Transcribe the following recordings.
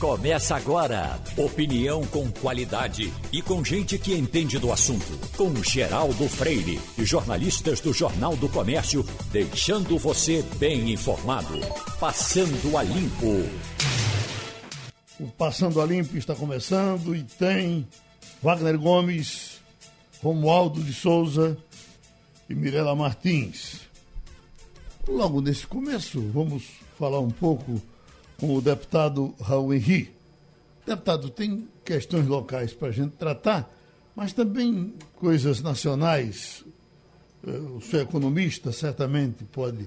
Começa agora. Opinião com qualidade e com gente que entende do assunto. Com Geraldo Freire e jornalistas do Jornal do Comércio, deixando você bem informado. Passando a Limpo. O Passando a Limpo está começando e tem Wagner Gomes, Romualdo de Souza e Mirela Martins. Logo nesse começo, vamos falar um pouco com o deputado Raul Henri. Deputado, tem questões locais para a gente tratar, mas também coisas nacionais. Eh, o seu economista certamente pode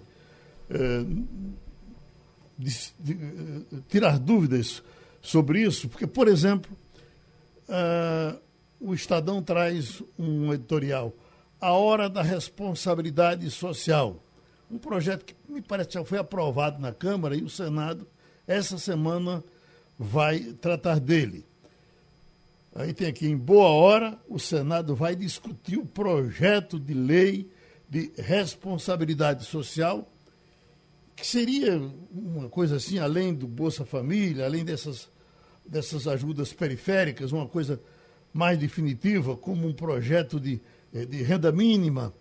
é, tirar dúvidas sobre isso, porque, por exemplo, o Estadão traz um editorial, A Hora da Responsabilidade Social, um projeto que me parece já foi aprovado na Câmara e o Senado essa semana vai tratar dele. Aí tem aqui, em boa hora, o Senado vai discutir o projeto de lei de responsabilidade social, que seria uma coisa assim, além do Bolsa Família, além dessas, dessas ajudas periféricas, uma coisa mais definitiva, como um projeto de, eh, de renda mínima.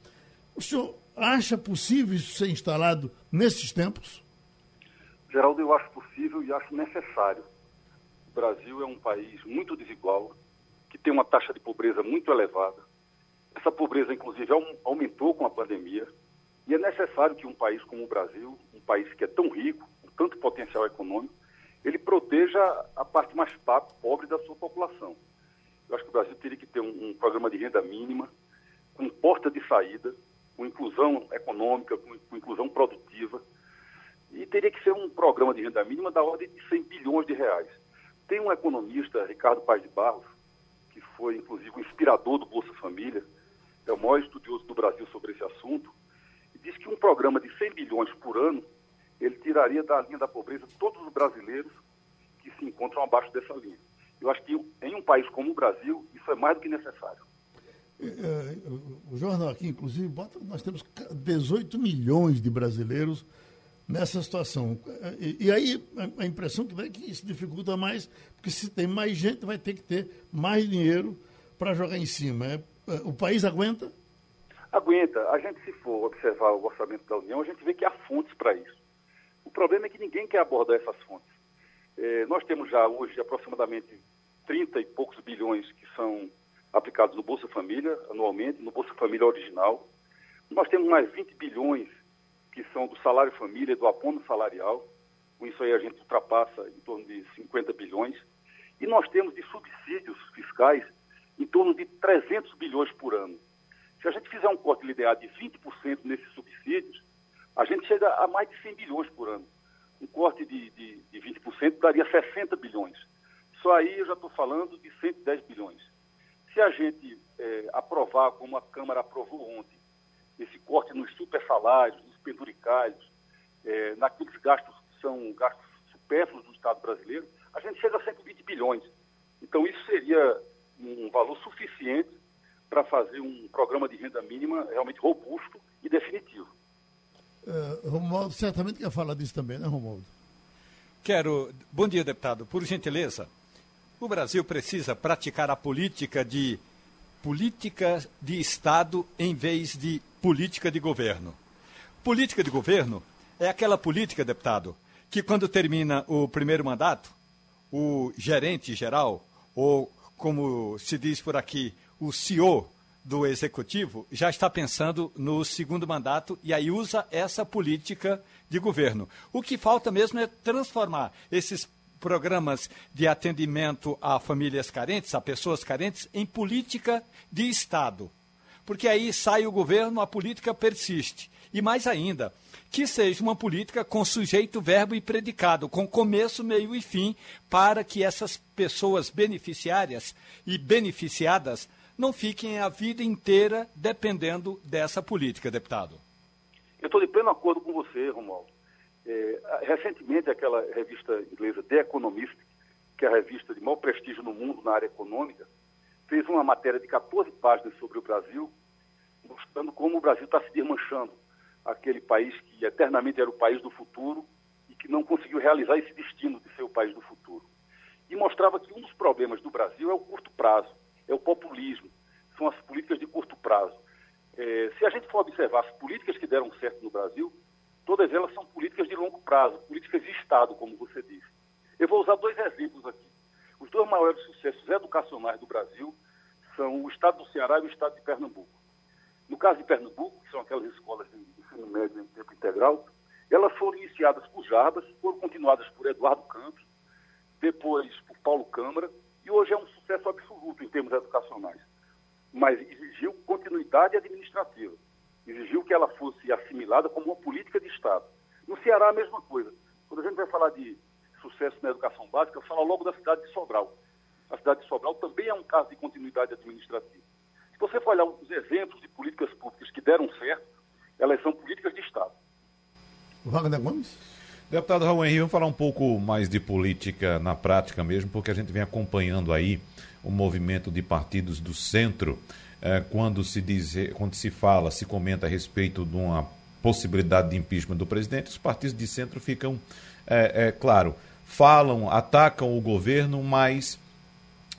O senhor acha possível isso ser instalado nesses tempos? Geraldo, eu acho possível e acho necessário. O Brasil é um país muito desigual, que tem uma taxa de pobreza muito elevada. Essa pobreza, inclusive, aumentou com a pandemia. E é necessário que um país como o Brasil, um país que é tão rico, com tanto potencial econômico, ele proteja a parte mais pobre da sua população. Eu acho que o Brasil teria que ter um, um programa de renda mínima, com porta de saída, com inclusão econômica, com, com inclusão produtiva, e teria que ser um programa de renda mínima da ordem de 100 bilhões de reais. Tem um economista, Ricardo Paz de Barros, que foi inclusive o inspirador do Bolsa Família, é o maior estudioso do Brasil sobre esse assunto, e diz que um programa de 100 bilhões por ano, ele tiraria da linha da pobreza todos os brasileiros que se encontram abaixo dessa linha. Eu acho que em um país como o Brasil, isso é mais do que necessário. É, é, o jornal aqui, inclusive, bota, nós temos 18 milhões de brasileiros nessa situação. E, e aí a, impressão que dá é que isso dificulta mais, porque se tem mais gente, vai ter que ter mais dinheiro para jogar em cima. É, é, o país aguenta? Aguenta. A gente, se for observar o orçamento da União, a gente vê que há fontes para isso. O problema é que ninguém quer abordar essas fontes. É, nós temos já hoje aproximadamente 30 e poucos bilhões que são aplicados no Bolsa Família anualmente, no Bolsa Família original. Nós temos mais 20 bilhões que são do salário família, do abono salarial. Com isso aí a gente ultrapassa em torno de 50 bilhões. E nós temos de subsídios fiscais em torno de 300 bilhões por ano. Se a gente fizer um corte linear de 20% nesses subsídios, a gente chega a mais de 100 bilhões por ano. Um corte de, de, de 20% daria 60 bilhões. Só aí eu já estou falando de 110 bilhões. Se a gente é, aprovar, como a Câmara aprovou ontem, esse corte nos super penduricalhos, é, naqueles gastos que são gastos supérfluos do Estado brasileiro, a gente chega a 120 bilhões. Então, isso seria um valor suficiente para fazer um programa de renda mínima realmente robusto e definitivo. Uh, Romualdo certamente quer falar disso também, né, Romualdo? Quero. Bom dia, deputado. Por gentileza, o Brasil precisa praticar a política de política de Estado em vez de política de governo. Política de governo é aquela política, deputado, que quando termina o primeiro mandato, o gerente geral, ou como se diz por aqui, o CEO do executivo, já está pensando no segundo mandato e aí usa essa política de governo. O que falta mesmo é transformar esses programas de atendimento a famílias carentes, a pessoas carentes, em política de Estado. Porque aí sai o governo, a política persiste. E mais ainda, que seja uma política com sujeito, verbo e predicado, com começo, meio e fim, para que essas pessoas beneficiárias e beneficiadas não fiquem a vida inteira dependendo dessa política, deputado. Eu estou de pleno acordo com você, Romualdo. É, recentemente, aquela revista inglesa The Economist, que é a revista de maior prestígio no mundo na área econômica, fez uma matéria de 14 páginas sobre o Brasil, mostrando como o Brasil está se desmanchando aquele país que eternamente era o país do futuro e que não conseguiu realizar esse destino de ser o país do futuro. e mostrava que um dos problemas do Brasil é o curto prazo, é o populismo, são as políticas de curto prazo. É, se a gente for observar as políticas que deram certo no Brasil, todas elas são políticas de longo prazo, políticas de Estado, como você disse. Eu vou usar dois exemplos aqui. Os dois maiores sucessos educacionais do Brasil são o Estado do Ceará e o Estado de Pernambuco. No caso de Pernambuco, que são aquelas escolas de ensino médio em tempo integral, elas foram iniciadas por Jarbas, foram continuadas por Eduardo Campos, depois por Paulo Câmara, e hoje é um sucesso absoluto em termos educacionais. Mas exigiu continuidade administrativa, exigiu que ela fosse assimilada como uma política de Estado. No Ceará, a mesma coisa. Quando a gente vai falar de sucesso na educação básica, fala logo da cidade de Sobral. A cidade de Sobral também é um caso de continuidade administrativa. Se você for olhar os exemplos de políticas públicas que deram certo, elas são políticas de Estado. Wagner Gomes? Deputado Raul Henrique, vamos falar um pouco mais de política na prática mesmo, porque a gente vem acompanhando aí o movimento de partidos do centro, eh, quando se diz, quando se fala, se comenta a respeito de uma possibilidade de impeachment do presidente, os partidos de centro ficam, é, é, claro, falam, atacam o governo, mas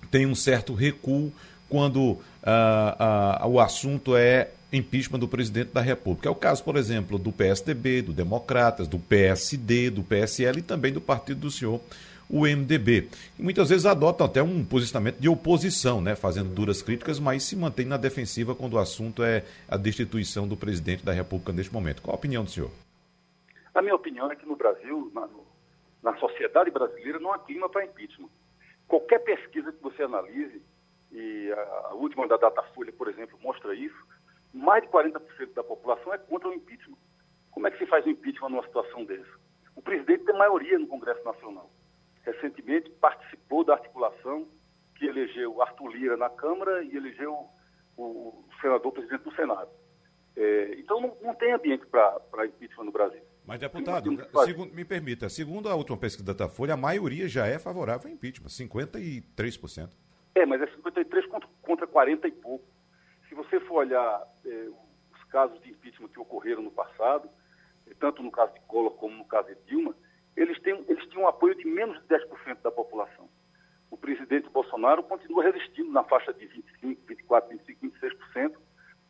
tem um certo recuo quando ah, ah, o assunto é impeachment do presidente da República. É o caso, por exemplo, do PSDB, do Democratas, do PSD, do PSL e também do partido do senhor, o MDB. E muitas vezes adotam até um posicionamento de oposição, né, fazendo duras críticas, mas se mantém na defensiva quando o assunto é a destituição do presidente da República neste momento. Qual a opinião do senhor? A minha opinião é que no Brasil, na, sociedade brasileira, não há clima para impeachment. Qualquer pesquisa que você analise, e a, a última da Datafolha, por exemplo, mostra isso, mais de 40% da população é contra o impeachment. Como é que se faz o impeachment numa situação dessa? O presidente tem maioria no Congresso Nacional. Recentemente participou da articulação que elegeu Arthur Lira na Câmara e elegeu o senador presidente do Senado. É, então não, não, tem ambiente para impeachment no Brasil. Mas, deputado, segundo, me permita, segundo a última pesquisa da Datafolha, a maioria já é favorável ao impeachment, 53%. É, mas é 53% contra, contra 40 e pouco. Se você for olhar é, os casos de impeachment que ocorreram no passado, tanto no caso de Collor como no caso de Dilma, eles, têm, eles tinham um apoio de menos de 10% da população. O presidente Bolsonaro continua resistindo na faixa de 25, 24, 25, 26%,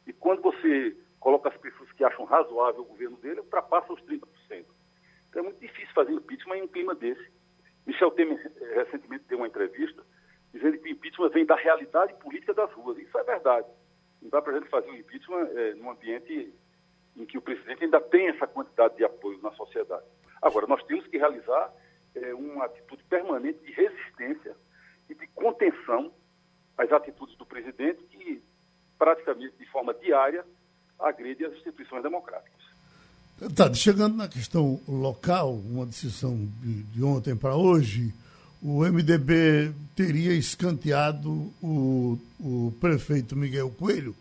e quando você coloca as pessoas que acham razoável o governo dele, ultrapassa os 30%. Então é muito difícil fazer impeachment em um clima desse. Michel Temer eh, recentemente deu uma entrevista dizendo que o impeachment vem da realidade política das ruas. Isso é verdade. Não dá para a gente fazer um impeachment é, num ambiente em que o presidente ainda tem essa quantidade de apoio na sociedade. Agora, nós temos que realizar é, uma atitude permanente de resistência e de contenção às atitudes do presidente que, praticamente de forma diária, agride as instituições democráticas. Tá, chegando na questão local, uma decisão de, de ontem para hoje, o MDB teria escanteado o, o prefeito Miguel Coelho,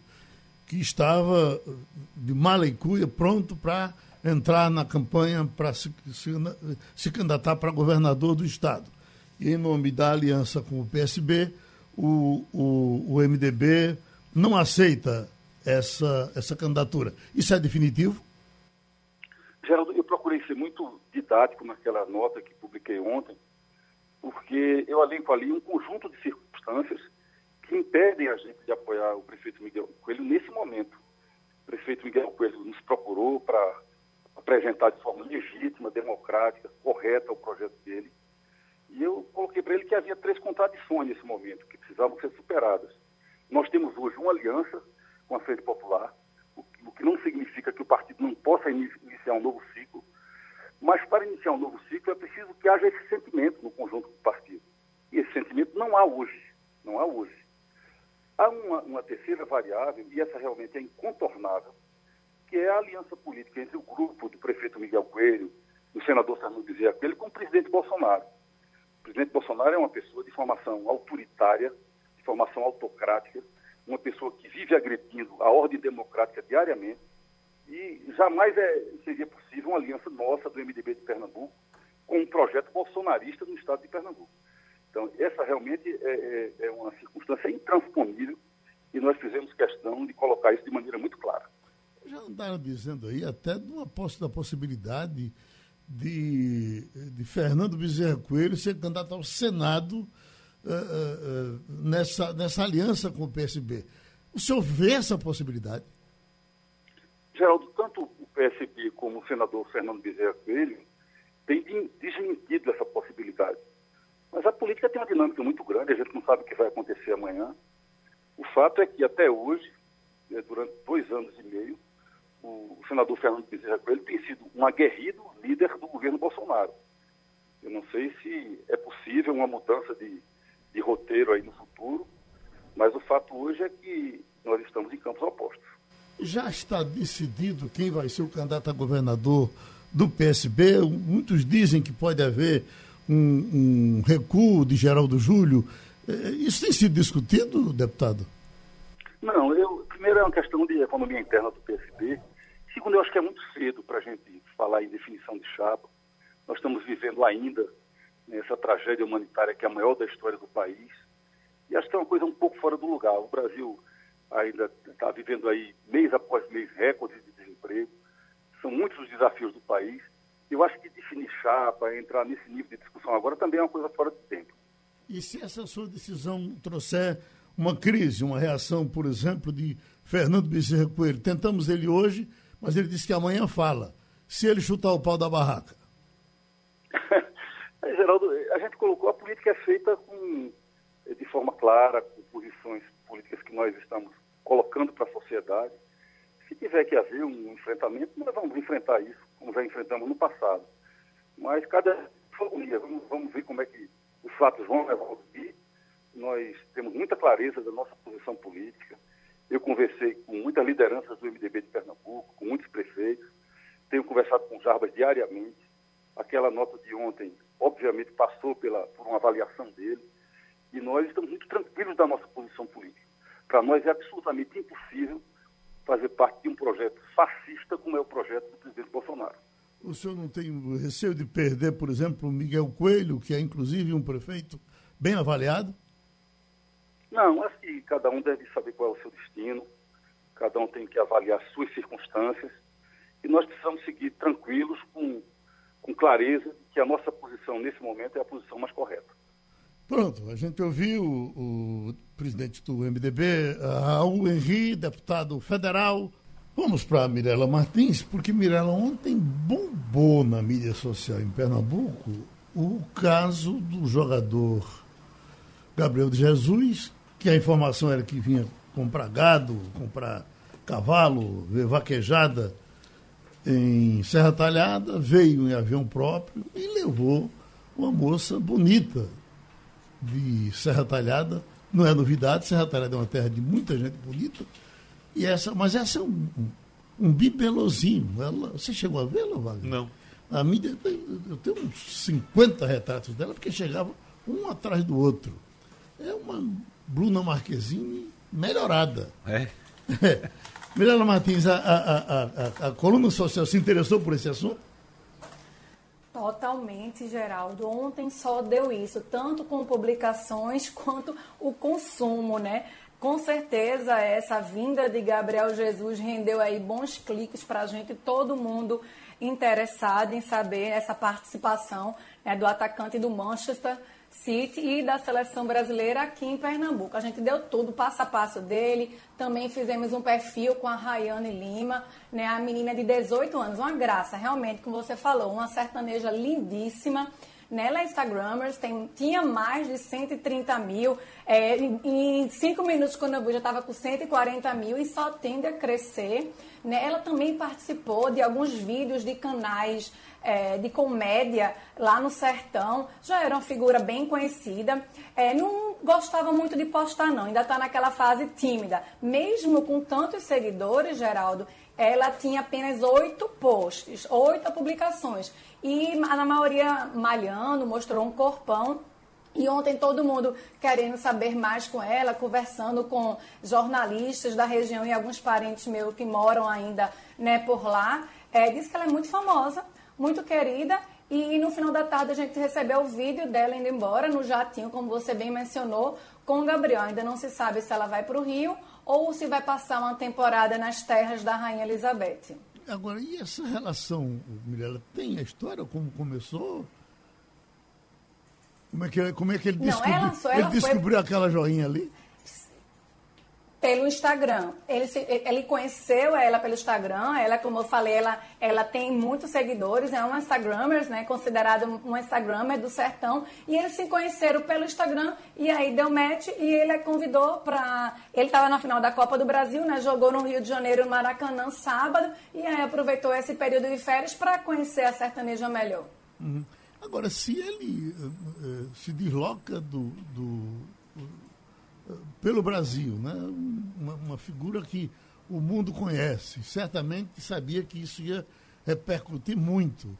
que estava de mala e cuia pronto para entrar na campanha para se, se, se candidatar para governador do estado. E em nome da aliança com o PSB, o, o, o MDB não aceita essa, essa candidatura. Isso é definitivo? Geraldo, eu procurei ser muito didático naquela nota que publiquei ontem, porque eu alenco ali um conjunto de circunstâncias que impedem a gente de apoiar o prefeito Miguel Coelho nesse momento. O prefeito Miguel Coelho nos procurou para apresentar de forma legítima, democrática, correta o projeto dele. E eu coloquei para ele que havia três contradições nesse momento, que precisavam ser superadas. Nós temos hoje uma aliança com a Frente Popular, o que não significa que o partido não possa iniciar um novo ciclo, mas para iniciar um novo ciclo é preciso que haja esse sentimento no conjunto do partido. E esse sentimento não há hoje. Não há hoje. Há uma, uma terceira variável, e essa realmente é incontornável, que é a aliança política entre o grupo do prefeito Miguel Coelho, do senador Fernando Bezerra Coelho, com o presidente Bolsonaro. O presidente Bolsonaro é uma pessoa de formação autoritária, de formação autocrática, uma pessoa que vive agredindo a ordem democrática diariamente, e jamais é, seria possível uma aliança nossa do MDB de Pernambuco com um projeto bolsonarista no estado de Pernambuco. Então, essa realmente é, é, é uma circunstância intransponível e nós fizemos questão de colocar isso de maneira muito clara. Já andaram dizendo aí até de uma da possibilidade de, de Fernando Bezerra Coelho ser candidato ao Senado uh, uh, nessa, nessa aliança com o PSB. O senhor vê essa possibilidade? Geraldo, tanto o PSB como o senador Fernando Bezerra Coelho têm desmentido essa possibilidade. Mas a política tem uma dinâmica muito grande, a gente não sabe o que vai acontecer amanhã. O fato é que até hoje, né, durante dois anos e meio, o senador Fernando Bezerra Coelho tem sido um aguerrido líder do governo Bolsonaro. Eu não sei se é possível uma mudança de, de roteiro aí no futuro, mas o fato hoje é que nós estamos em campos opostos. Já está decidido quem vai ser o candidato a governador do PSB? Muitos dizem que pode haver um, um recuo de Geraldo Júlio. É, isso tem sido discutido, deputado? Não, eu, primeiro é uma questão de economia interna do PSB. Segundo, eu acho que é muito cedo para a gente falar em definição de chapa. Nós estamos vivendo ainda nessa tragédia humanitária que é a maior da história do país. E acho que é uma coisa um pouco fora do lugar. O Brasil ainda está vivendo aí mês após mês recordes de desemprego. São muitos os desafios do país. Eu acho que definir chapa, entrar nesse nível de discussão agora também é uma coisa fora de tempo. E se essa sua decisão trouxer uma crise, uma reação, por exemplo, de Fernando Bezerra Coelho, tentamos ele hoje, mas ele disse que amanhã fala. Se ele chutar o pau da barraca. é, Geraldo, a gente colocou, a política é feita com, de forma clara, com posições políticas que nós estamos colocando para a sociedade. Se tiver que haver um enfrentamento, nós vamos enfrentar isso, como já enfrentamos no passado. Mas cada família, vamos, vamos ver como é que os fatos vão evoluir. Nós temos muita clareza da nossa posição política. Eu conversei com muitas lideranças do MDB de Pernambuco, com muitos prefeitos, tenho conversado com o Jarbas diariamente. Aquela nota de ontem, obviamente, passou pela, por uma avaliação dele. E nós estamos muito tranquilos da nossa posição política. Para nós é absolutamente impossível fazer parte de um projeto fascista como é o projeto do presidente Bolsonaro. O senhor não tem receio de perder, por exemplo, o Miguel Coelho, que é inclusive um prefeito bem avaliado? Não, acho que cada um deve saber qual é o seu destino, cada um tem que avaliar suas circunstâncias e nós precisamos seguir tranquilos, com, com clareza, que a nossa posição nesse momento é a posição mais correta. Pronto, a gente ouviu o, presidente do MDB, Raul Henri, deputado federal. Vamos para Mirela Martins, porque Mirela ontem bombou na mídia social em Pernambuco o caso do jogador Gabriel de Jesus, que a informação era que vinha comprar gado, comprar cavalo, vaquejada em Serra Talhada, veio em avião próprio e levou uma moça bonita, de Serra Talhada. Não é novidade, Serra Talhada é uma terra de muita gente bonita. E essa, mas essa é um, um bibelozinho. Ela, você chegou a vê-la, Wagner? Não. A mídia, eu tenho uns 50 retratos dela, porque chegava um atrás do outro. É uma Bruna Marquezine melhorada. É? é. Mirela Martins, a, a, a, a, coluna social se interessou por esse assunto? Totalmente, Geraldo. Ontem só deu isso, tanto com publicações quanto o consumo, né? Com certeza essa vinda de Gabriel Jesus rendeu aí bons cliques para a gente, todo mundo interessado em saber essa participação né, do atacante do Manchester City e da seleção brasileira aqui em Pernambuco. A gente deu tudo, passo a passo dele. Também fizemos um perfil com a Rayane Lima, né, a menina de 18 anos. Uma graça, realmente, como você falou, uma sertaneja lindíssima. Nela é Instagramers, tem, tinha mais de 130 mil. É, em, cinco minutos, quando eu vi, já estava com 140 mil e só tende a crescer. Né? Ela também participou de alguns vídeos de canais é, de comédia lá no sertão, já era uma figura bem conhecida. É, não gostava muito de postar, não, ainda está naquela fase tímida. Mesmo com tantos seguidores, Geraldo, ela tinha apenas oito posts, oito publicações. E na maioria malhando, mostrou um corpão. E ontem todo mundo querendo saber mais com ela, conversando com jornalistas da região e alguns parentes meus que moram ainda né, por lá. É, diz que ela é muito famosa, muito querida. E no final da tarde a gente recebeu o vídeo dela indo embora no jatinho, como você bem mencionou, com o Gabriel. Ainda não se sabe se ela vai para o Rio ou se vai passar uma temporada nas terras da Rainha Elizabeth. agora, e essa relação, Mirella, tem a história, como começou? Como é que, como é que ele descobriu, ela só, ela ele descobriu foi... aquela joinha ali? Pelo Instagram. Ele, se, ele conheceu ela pelo Instagram. Ela, como eu falei, ela, ela tem muitos seguidores, é uma Instagrammer, né? Considerada uma Instagrammer do sertão. E eles se conheceram pelo Instagram e aí deu match e ele a convidou para. Ele estava na final da Copa do Brasil, né? Jogou no Rio de Janeiro, no Maracanã, sábado. E aí aproveitou esse período de férias para conhecer a sertaneja melhor. Uhum. Agora, se ele uh, uh, se desloca do, do pelo Brasil, né? Uma, uma, figura que o mundo conhece, certamente sabia que isso ia repercutir muito.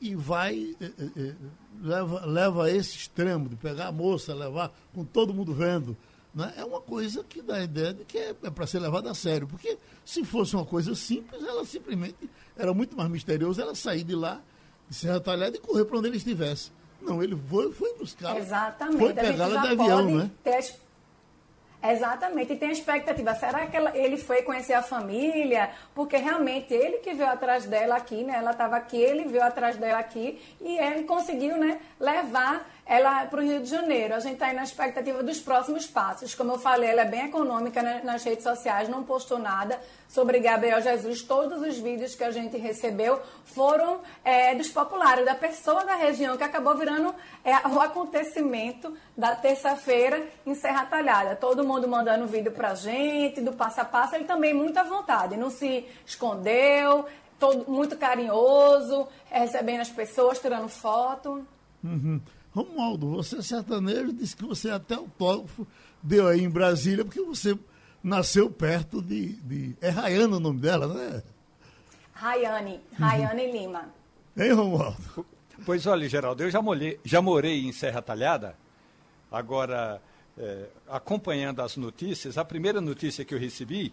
E vai, eh, eh, eh, leva, leva a esse extremo de pegar a moça, levar com todo mundo vendo. Né? É uma coisa que dá a ideia de que é, é para ser levada a sério. Porque se fosse uma coisa simples, ela simplesmente era muito mais misterioso ela sair de lá, de Serra Talhada e correr para onde ele estivesse. Não, ele foi, foi buscar. Exatamente. Foi pegá-la de avião, né? Ter Exatamente, e tem a expectativa, será que ela, ele foi conhecer a família? Porque realmente ele que veio atrás dela aqui, né? Ela estava aqui, ele veio atrás dela aqui e ele conseguiu, né, levar ela para o Rio de Janeiro. A gente está aí na expectativa dos próximos passos. Como eu falei, ela é bem econômica né, nas redes sociais, não postou nada sobre Gabriel Jesus. Todos os vídeos que a gente recebeu foram é, dos populares, da pessoa da região, que acabou virando é, o acontecimento da terça-feira em Serra Talhada. Todo mundo mandando vídeo para a gente, do passo a passo. Ele também muito à vontade, não se escondeu, todo, muito carinhoso, recebendo as pessoas, tirando foto. Uhum. Romualdo, você é sertanejo, disse que você é até autógrafo deu aí em Brasília, porque você nasceu perto de. de é Rayane o nome dela, né? Rayane, Rayane Lima. Hein, Romualdo? Pois olha, Geraldo, eu já, molhei, já morei em Serra Talhada. Agora, é, acompanhando as notícias, a primeira notícia que eu recebi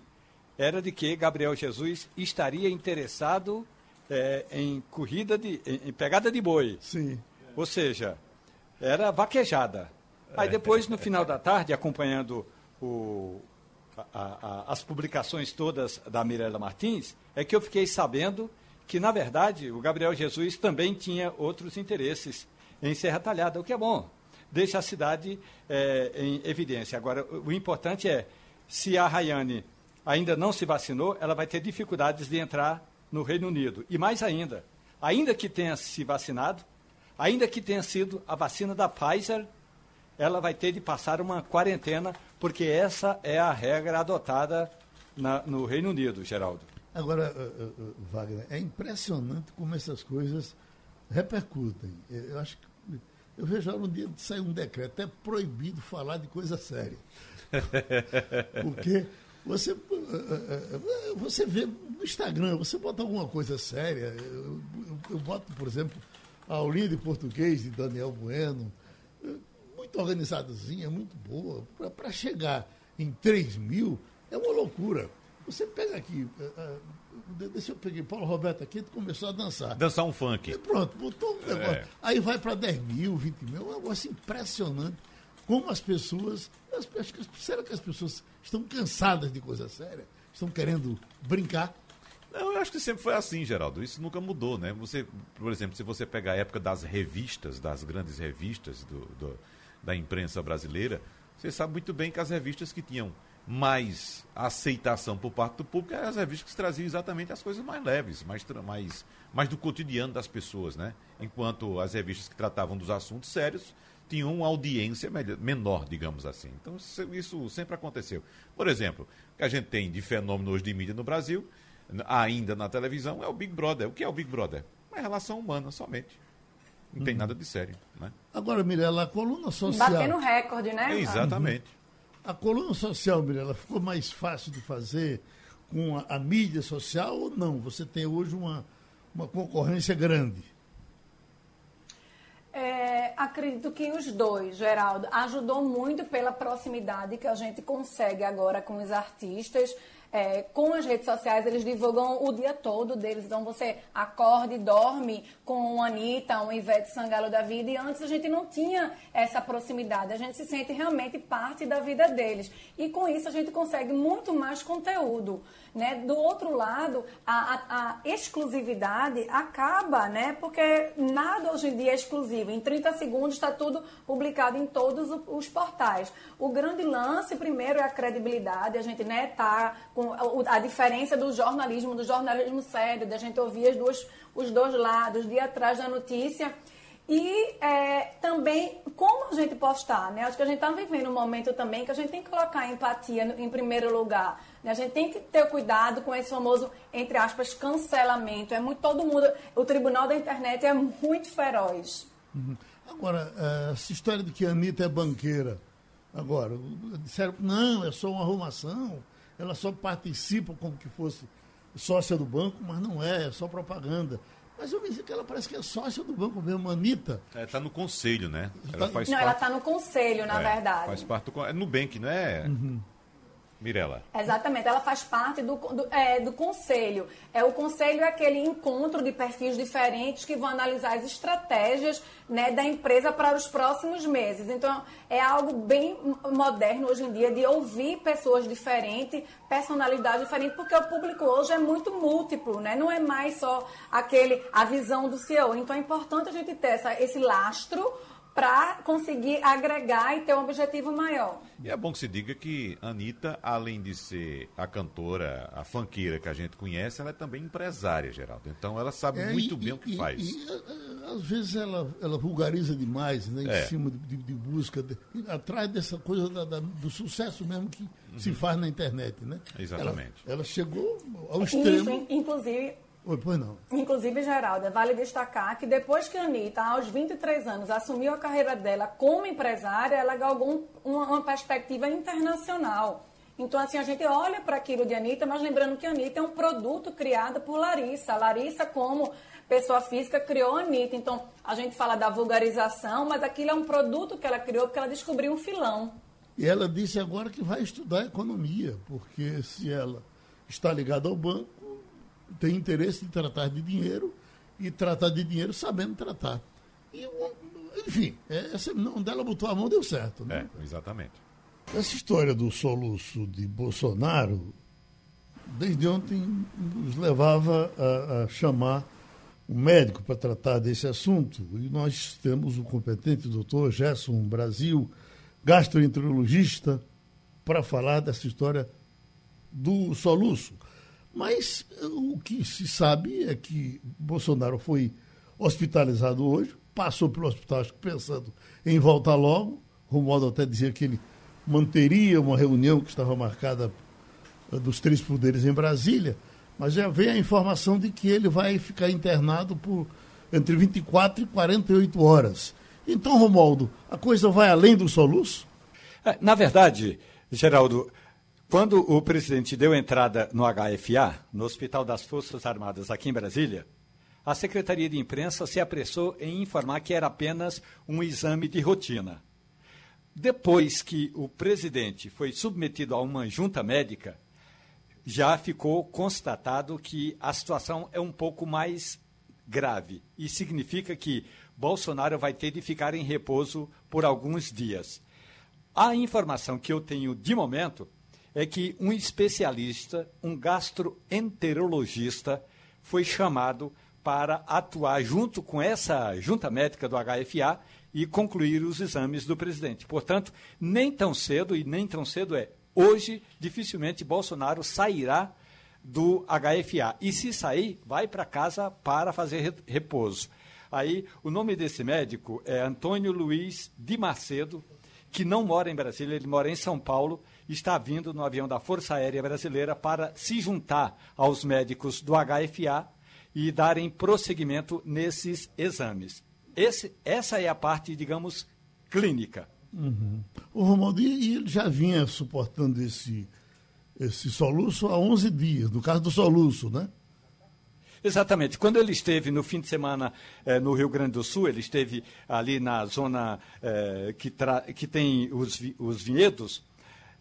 era de que Gabriel Jesus estaria interessado é, em corrida de. Em, em pegada de boi. Sim. Ou seja, era vaquejada. Aí depois, no final da tarde, acompanhando o, a, a, as publicações todas da Mirella Martins, é que eu fiquei sabendo que, na verdade, o Gabriel Jesus também tinha outros interesses em Serra Talhada, o que é bom. Deixa a cidade é, em evidência. Agora, o importante é, se a Rayane ainda não se vacinou, ela vai ter dificuldades de entrar no Reino Unido. E mais ainda, ainda que tenha se vacinado, ainda que tenha sido a vacina da Pfizer, ela vai ter de passar uma quarentena, porque essa é a regra adotada na, no Reino Unido, Geraldo. Agora, uh, uh, Wagner, é impressionante como essas coisas repercutem. Eu acho que eu vejo um dia de sair um decreto, é proibido falar de coisa séria. Porque você, você vê no Instagram, você bota alguma coisa séria. Eu, eu, eu boto, por exemplo, a aulinha de português de Daniel Bueno, muito organizadozinha, muito boa. Para chegar em 3 mil é uma loucura. Você pega aqui, uh, deixa eu peguei Paulo Roberto aqui, começou a dançar. Dançar um funk. E pronto, botou um negócio. É. Aí vai para 10 mil, 20 mil, é um negócio impressionante. Como as pessoas. As, será que as pessoas estão cansadas de coisa séria? Estão querendo brincar? Não, eu acho que sempre foi assim, Geraldo. Isso nunca mudou, né? Você, por exemplo, se você pegar a época das revistas, das grandes revistas do, do, da imprensa brasileira, você sabe muito bem que as revistas que tinham mais aceitação por parte do público eram as revistas que traziam exatamente as coisas mais leves, mais, mais, mais do cotidiano das pessoas, né? Enquanto as revistas que tratavam dos assuntos sérios tinham uma audiência menor, digamos assim. Então isso sempre aconteceu. Por exemplo, o que a gente tem de fenômeno hoje de mídia no Brasil ainda na televisão é o Big Brother. O que é o Big Brother? Uma relação humana somente. Não tem uhum. nada de sério. Né? Agora, Mirella, a coluna social. Batendo recorde, né? É, exatamente. A coluna social, Mirella, ficou mais fácil de fazer com a, a, mídia social ou não? Você tem hoje uma, uma concorrência grande. É, acredito que os dois, Geraldo, ajudou muito pela proximidade que a gente consegue agora com os artistas é, com as redes sociais, eles divulgam o dia todo deles. Então você acorda e dorme com uma Anitta, um Ivete Sangalo da vida. E antes a gente não tinha essa proximidade. A gente se sente realmente parte da vida deles. E com isso a gente consegue muito mais conteúdo. Né? Do outro lado, a, a, a, exclusividade acaba, né? porque nada hoje em dia é exclusivo. Em 30 segundos está tudo publicado em todos os portais. O grande lance, primeiro, é a credibilidade. A gente né, tá com a, a diferença do jornalismo, do jornalismo sério, da gente ouvir as duas, os dois lados, dia atrás da notícia. E é, também como a gente postar, né? Acho que a gente está vivendo um momento também que a gente tem que colocar a empatia em primeiro lugar. Né? A gente tem que ter cuidado com esse famoso, entre aspas, cancelamento. É muito todo mundo. O tribunal da internet é muito feroz. Uhum. Agora, é, essa história de que a Anitta é banqueira. Agora, disseram não, é só uma arrumação, ela só participa como que fosse sócia do banco, mas não é, é só propaganda. Mas eu me disse que ela parece que é sócia do banco mesmo, Anitta. É, tá no conselho, né? Ela tá... faz não, parte... ela está no conselho, na é, verdade. Faz parte do. É Nubank, não é? Uhum. Mirela. Exatamente, ela faz parte do, do, é, do conselho. É, o conselho é aquele encontro de perfis diferentes que vão analisar as estratégias né, da empresa para os próximos meses. Então, é algo bem moderno hoje em dia de ouvir pessoas diferentes, personalidades diferentes, porque o público hoje é muito múltiplo, né? não é mais só aquele a visão do CEO. Então, é importante a gente ter essa, esse lastro para conseguir agregar e ter um objetivo maior. E é bom que se diga que a Anitta, além de ser a cantora, a fanqueira que a gente conhece, ela é também empresária, Geraldo. Então ela sabe é, muito e, bem e, o que faz. E, às vezes ela, ela vulgariza demais, né, em é. cima de, de, de busca, de, atrás dessa coisa da, da, do sucesso mesmo que uhum. se faz na internet. Né? Exatamente. Ela, ela chegou ao extremo. Isso, inclusive, Oi, pois não. Inclusive, Geralda, vale destacar que depois que a Anitta, aos 23 anos, assumiu a carreira dela como empresária, ela galgou uma, uma perspectiva internacional. Então, assim, a gente olha para aquilo de Anitta, mas lembrando que a Anitta é um produto criado por Larissa. Larissa, como pessoa física, criou a Anitta. Então, a gente fala da vulgarização, mas aquilo é um produto que ela criou porque ela descobriu um filão. E ela disse agora que vai estudar economia, porque se ela está ligada ao banco, tem interesse em tratar de dinheiro e tratar de dinheiro sabendo tratar. E, enfim, é, essa, onde ela botou a mão deu certo. Né? É, exatamente. Essa história do soluço de Bolsonaro, desde ontem, nos levava a, a chamar um médico para tratar desse assunto. E nós temos o competente doutor Gerson Brasil, gastroenterologista, para falar dessa história do soluço. Mas o que se sabe é que Bolsonaro foi hospitalizado hoje, passou pelo hospital pensando em voltar logo. Romualdo até dizia que ele manteria uma reunião que estava marcada eh, dos três poderes em Brasília, mas já veio a informação de que ele vai ficar internado por entre 24 e 48 horas. Então, Romualdo, a coisa vai além do soluço? É, na verdade, Geraldo, quando o presidente deu entrada no HFA, no Hospital das Forças Armadas aqui em Brasília, a Secretaria de Imprensa se apressou em informar que era apenas um exame de rotina. Depois que o presidente foi submetido a uma junta médica, já ficou constatado que a situação é um pouco mais grave e significa que Bolsonaro vai ter de ficar em repouso por alguns dias. A informação que eu tenho de momento é que um especialista, um gastroenterologista, foi chamado para atuar junto com essa junta médica do HFA e concluir os exames do presidente. Portanto, nem tão cedo, e nem tão cedo é, hoje, dificilmente Bolsonaro sairá do HFA. E se sair, vai para casa para fazer repouso. Aí, o nome desse médico é Antônio Luiz de Macedo, que não mora em Brasília, ele mora em São Paulo está vindo no avião da Força Aérea Brasileira para se juntar aos médicos do HFA e darem prosseguimento nesses exames. Esse, essa é a parte, digamos, clínica. Uhum. O Romualdo, e ele já vinha suportando esse, esse soluço há 11 dias, no caso do soluço, né? Exatamente. Quando ele esteve no fim de semana eh, no Rio Grande do Sul, ele esteve ali na zona eh, que, que tem os, vi os vinhedos,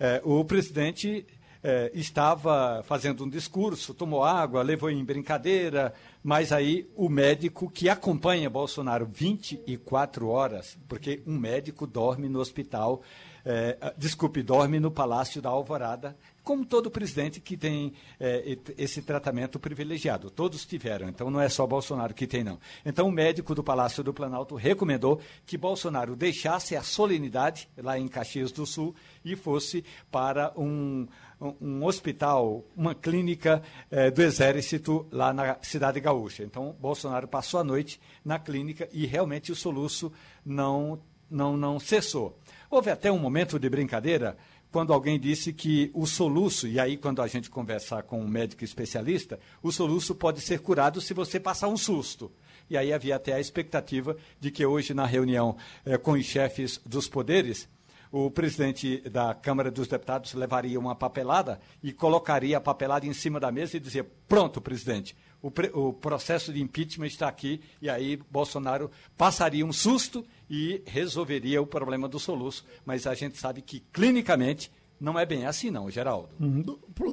é, o presidente é, estava fazendo um discurso, tomou água, levou em brincadeira, mas aí o médico que acompanha Bolsonaro 24 horas, porque um médico dorme no hospital, é, desculpe, dorme no Palácio da Alvorada, como todo presidente que tem é, esse tratamento privilegiado. Todos tiveram, então não é só Bolsonaro que tem, não. Então o médico do Palácio do Planalto recomendou que Bolsonaro deixasse a solenidade lá em Caxias do Sul e fosse para um, um, hospital, uma clínica é, do Exército lá na cidade gaúcha. Então Bolsonaro passou a noite na clínica e realmente o soluço não, não, não cessou. Houve até um momento de brincadeira quando alguém disse que o soluço, e aí quando a gente conversar com um médico especialista, o soluço pode ser curado se você passar um susto. E aí havia até a expectativa de que hoje, na reunião eh, com os chefes dos poderes, o presidente da Câmara dos Deputados levaria uma papelada e colocaria a papelada em cima da mesa e dizia: Pronto, presidente, o, o, processo de impeachment está aqui, e aí Bolsonaro passaria um susto e resolveria o problema do soluço. Mas a gente sabe que, clinicamente, não é bem assim, não, Geraldo. Uhum.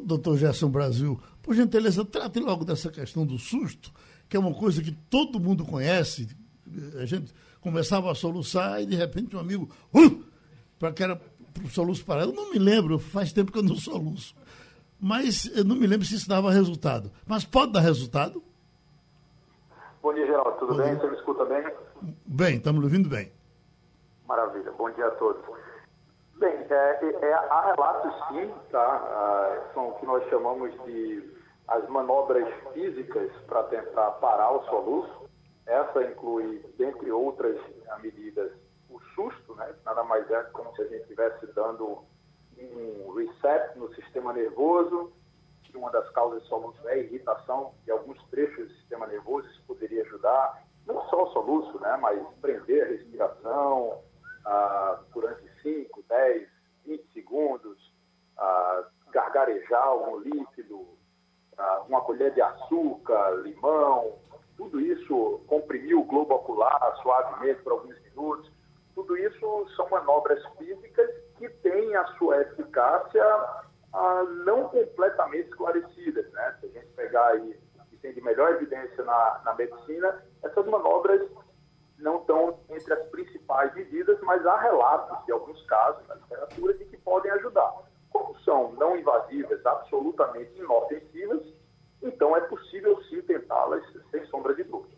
Doutor Gerson Brasil, por gentileza, trate logo dessa questão do susto, que é uma coisa que todo mundo conhece. A gente começava a soluçar e, de repente, um amigo, uh, para que era para o soluço parar. Eu não me lembro, faz tempo que eu não soluço mas eu não me lembro se isso dava resultado. Mas pode dar resultado? Bom dia, Geraldo. Tudo Bom bem? Dia. Você me escuta bem? Bem, estamos ouvindo bem. Maravilha. Bom dia a todos. Bem, é, é, é há relatos sim, tá? Ah, são o que nós chamamos de as manobras físicas para tentar parar o soluço. Essa inclui, dentre outras medidas, o susto, né? Nada mais é como se a gente estivesse dando um reset no sistema nervoso, que uma das causas soluço é a irritação de alguns trechos do sistema nervoso, isso poderia ajudar, não só o soluço, né, mas prender a respiração ah, durante 5, 10, 20 segundos, ah, gargarejar algum líquido, ah, uma colher de açúcar, limão, tudo isso, comprimir o globo ocular suavemente por alguns minutos, tudo isso são manobras físicas que têm a sua eficácia ah, não completamente esclarecidas. Né? Se a gente pegar aí que tem de melhor evidência na, na medicina, essas manobras não estão entre as principais medidas, mas há relatos de alguns casos na literatura de que podem ajudar. Como são não invasivas, absolutamente inofensivas, então é possível sim tentá-las sem sombra de dúvida.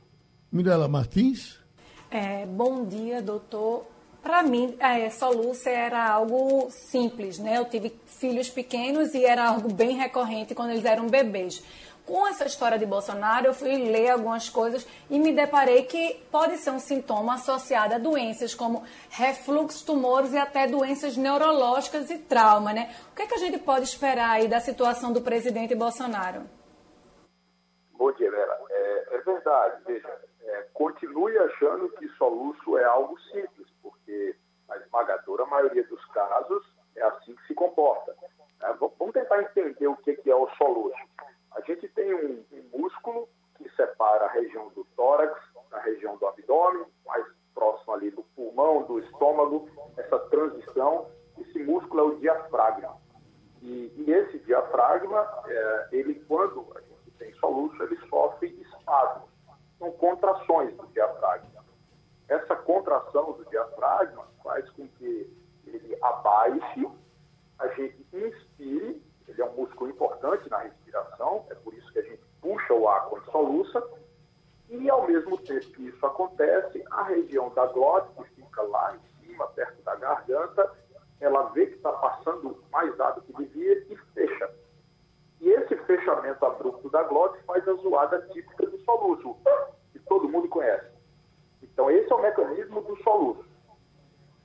Mirela Martins. É, bom dia, doutor. Para mim, é, soluço era algo simples, né? Eu tive filhos pequenos e era algo bem recorrente quando eles eram bebês. Com essa história de Bolsonaro, eu fui ler algumas coisas e me deparei que pode ser um sintoma associado a doenças como refluxo, tumores e até doenças neurológicas e trauma, né? O que, é que a gente pode esperar aí da situação do presidente Bolsonaro? Bom dia, Vera. É, é verdade. Veja, é, continue achando que soluço é algo simples porque na esmagadora maioria dos casos é assim que se comporta. É, vamos tentar entender o que é o soluço. A gente tem um, um músculo que separa a região do tórax da região do abdômen, mais próximo ali do pulmão, do estômago, essa transição. Esse músculo é o diafragma. E, e esse diafragma, é, ele quando a gente tem soluço, ele sofre espasmos. São contrações do diafragma. Essa contração do diafragma faz com que ele abaixe, a gente inspire, ele é um músculo importante na respiração, é por isso que a gente puxa o ar quando soluça, e ao mesmo tempo que isso acontece, a região da glote, que fica lá em cima, perto da garganta, ela vê que está passando mais ar do que devia e fecha. E esse fechamento abrupto da glote faz a zoada típica do soluço, que todo mundo conhece. Então, esse é o mecanismo do soluço.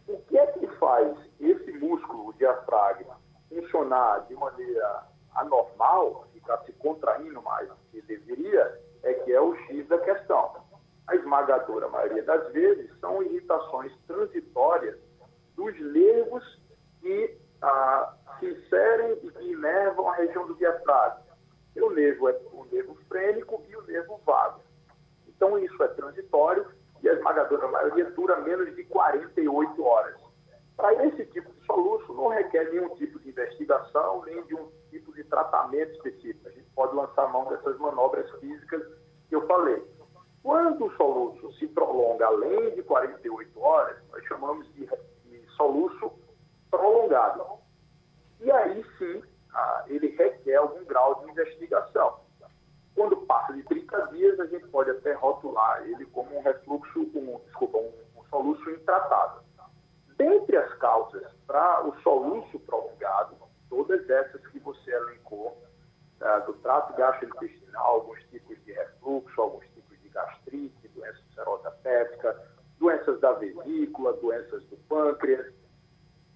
O que é que faz esse músculo, o diafragma, funcionar de maneira anormal, ficar se contraindo mais do que deveria, é que é o X da questão. A esmagadora maioria das vezes são irritações transitórias dos nervos que ah, se inserem e que inervam a região do diafragma. O nervo é o nervo frênico e o nervo vago. Então, isso é transitório e a esmagadora maioria dura menos de 48 horas. Para esse tipo de soluço, não requer nenhum tipo de investigação, nem de um tipo tratamento específico. A gente pode lançar mão dessas manobras físicas que eu falei. Quando o soluço se prolonga além de 48 horas, nós chamamos de, de soluço prolongado. E aí sim, ah, ele requer algum grau de investigação. Quando passa de 30 dias, a gente pode até rotular ele como um refluxo, um, desculpa, um, um soluço intratável. Dentre as causas para o soluço prolongado, todas essas que você elencou, ah, do trato gastrointestinal, alguns tipos de refluxo, alguns gastrite, doença ulcerosa hepática, doenças da vesícula, doenças do pâncreas,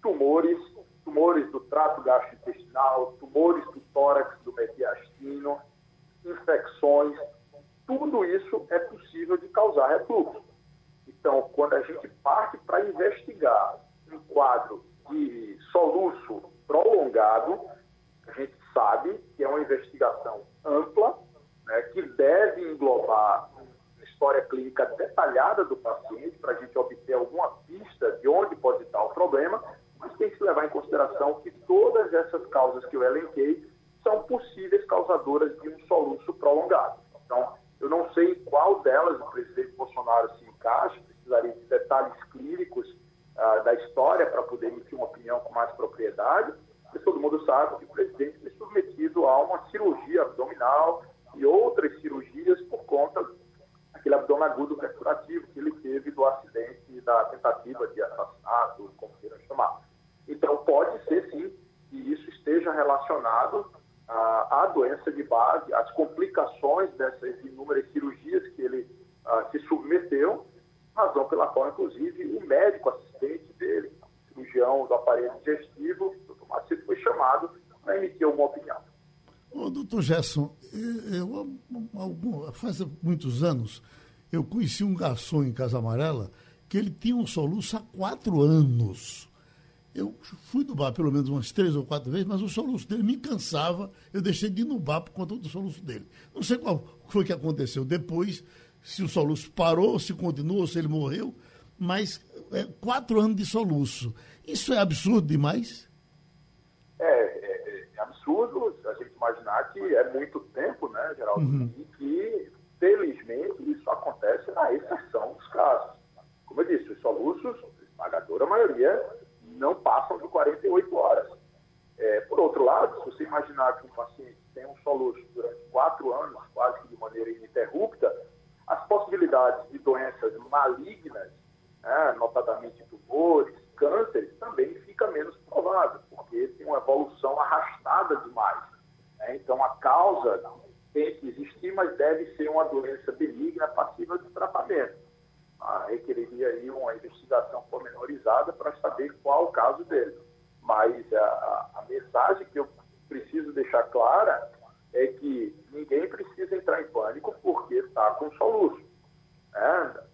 tumores, tumores do trato gastrointestinal, tumores do tórax, do mediastino, infecções, tudo isso é possível de causar refluxo. Então, quando a gente parte para investigar um quadro de soluço prolongado, a gente sabe que é uma investigação ampla, né, que deve englobar história clínica detalhada do paciente para a gente obter alguma pista de onde pode estar o problema, mas tem que levar em consideração que todas essas causas que eu elenquei são possíveis causadoras de um soluço prolongado. Então, eu não sei qual delas o presidente Bolsonaro se encaixa, precisaria de detalhes clínicos uh, da história para poder emitir uma opinião com mais propriedade, mas todo mundo sabe que o presidente foi submetido a uma cirurgia abdominal e outras cirurgias por conta aquele abdômen agudo perfurativo que ele teve do acidente da tentativa de assassinato, como queiram chamar. Então, pode ser sim que isso esteja relacionado à, à doença de base, às complicações dessas inúmeras cirurgias que ele ah, se submeteu, razão pela qual, inclusive, o médico assistente dele, cirurgião do aparelho digestivo, o. Macedo, foi chamado para emitir uma opinião. Ô, doutor Gerson, eu, eu, faz muitos anos eu conheci um garçom em Casa Amarela que ele tinha um soluço há quatro anos. Eu fui no bar pelo menos umas três ou quatro vezes, mas o soluço dele me cansava. Eu deixei de ir no bar por conta do soluço dele. Não sei qual foi que aconteceu depois, se o soluço parou, se continuou, se ele morreu, mas é, quatro anos de soluço. Isso é absurdo demais? É, é, é absurdo a gente imaginar que é muito tempo, né, Geraldo? Uhum. E que Felizmente, isso acontece na exceção dos casos. Como eu disse, os soluços, a esmagadora maioria, não passam de 48 horas. É, por outro lado, se você imaginar que um paciente tem um soluço durante quatro anos, quase que de maneira ininterrupta, as possibilidades de doenças malignas, né, notadamente tumores, cânceres, também fica menos provável, porque tem uma evolução arrastada demais. Né? Então, a causa tem que existir, mas deve ser uma doença benigna passível de tratamento. Ah, requereria aí uma investigação pormenorizada para saber qual o caso dele. Mas a, a mensagem que eu preciso deixar clara é que ninguém precisa entrar em pânico porque está com soluço. É,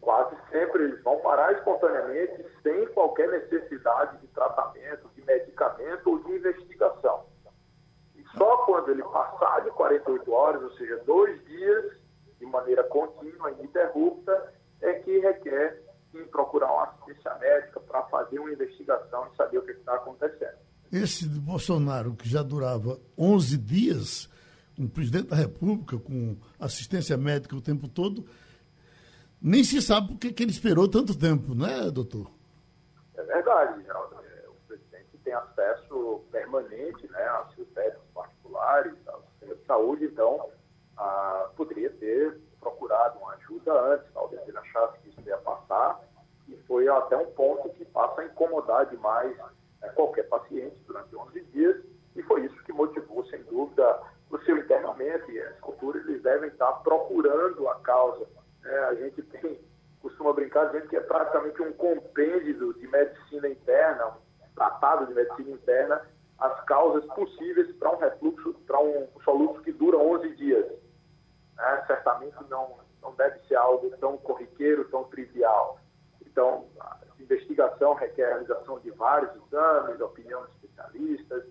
quase sempre eles vão parar espontaneamente sem qualquer necessidade de tratamento, de medicamento ou de investigação. Só quando ele passar de 48 horas, ou seja, dois dias, de maneira contínua, ininterrupta, é que requer procurar uma assistência médica para fazer uma investigação e saber o que está acontecendo. Esse de Bolsonaro, que já durava 11 dias, um presidente da República com assistência médica o tempo todo, nem se sabe por que ele esperou tanto tempo, né, doutor? É verdade, Geraldo. É, o presidente tem acesso permanente né, aos seus médicos particulares, ao sistema de saúde, então ah, poderia ter procurado uma ajuda antes, talvez ele achasse que isso ia passar, e foi até um ponto que passa a incomodar demais né, qualquer paciente durante 11 dias, e foi isso que motivou, sem dúvida, o seu internamento, e as culturas eles devem estar procurando a causa. É, a gente tem, costuma brincar dizendo que é praticamente um compêndio de medicina interna, um tratado de medicina interna, as causas possíveis para um refluxo, para um soluço que dura 11 dias. Né? Certamente não, não deve ser algo tão corriqueiro, tão trivial. Então, a investigação requer a realização de vários exames, opinião de especialistas,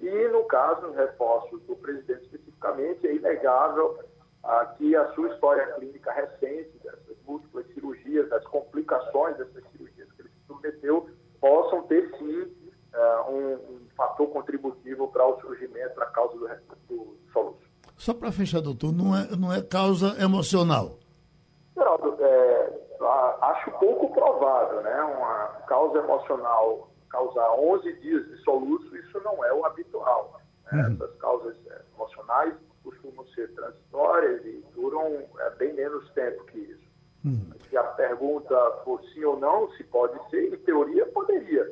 e no caso, reforço do presidente especificamente, é inegável ah, que a sua história clínica recente, dessas múltiplas cirurgias, das complicações dessas cirurgias que ele se submeteu, possam ter sim uh, um, um, fator contributivo para o surgimento, para a causa do, soluço. Só para fechar, doutor, não é, não é causa emocional? Geraldo, é, acho pouco provável, né? Uma causa emocional causar 11 dias de soluço, isso não é o habitual. Né? Uhum. Essas causas é, emocionais costumam ser transitórias e duram é, bem menos tempo que isso. Uhum. Se a pergunta for sim ou não, se pode ser, em teoria poderia.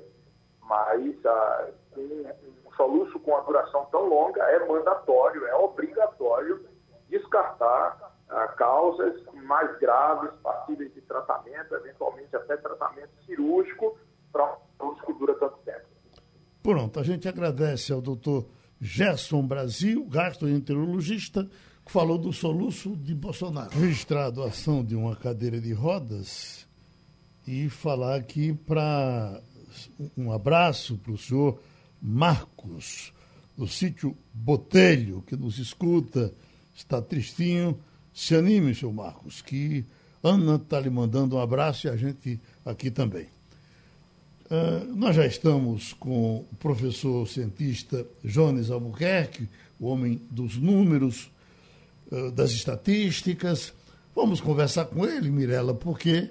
Mas ah, um, um soluço com a duração tão longa é mandatório, é obrigatório descartar ah, causas mais graves, passíveis de tratamento, eventualmente até tratamento cirúrgico, para um soluço que dura tanto tempo. Pronto, a gente agradece ao doutor Gerson Brasil, gastroenterologista, que falou do soluço de Bolsonaro. Registrar a doação de uma cadeira de rodas e falar aqui para um abraço para o senhor Marcos, do sítio Botelho, que nos escuta, está tristinho. Se anime, senhor Marcos, que Ana está lhe mandando um abraço e a gente aqui também. Uh, nós já estamos com o professor cientista Jones Albuquerque, o homem dos números, uh, das estatísticas. Vamos conversar com ele, Mirella, porque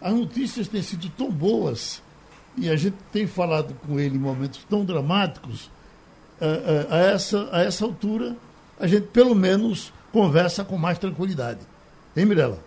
as notícias têm sido tão boas e a gente tem falado com ele em momentos tão dramáticos. Uh, a, essa, a essa altura, a gente pelo menos conversa com mais tranquilidade. Hein, Mirella?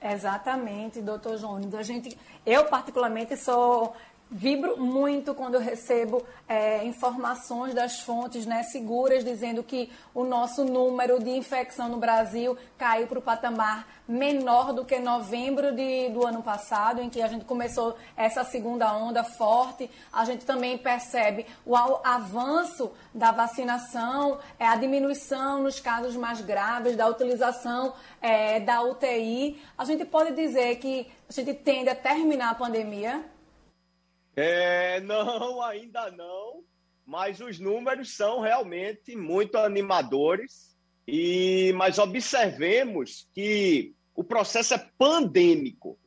Exatamente, doutor Jones. A gente, eu, particularmente, sou Vibro muito quando eu recebo é, informações das fontes né, seguras dizendo que o nosso número de infecção no Brasil caiu para o patamar menor do que novembro de, do ano passado, em que a gente começou essa segunda onda forte. A gente também percebe o avanço da vacinação, é, a diminuição nos casos mais graves, da utilização é, da UTI. A gente pode dizer que a gente tende a terminar a pandemia é, não, ainda não, mas os números são realmente muito animadores. E mas observemos que o processo é pandêmico.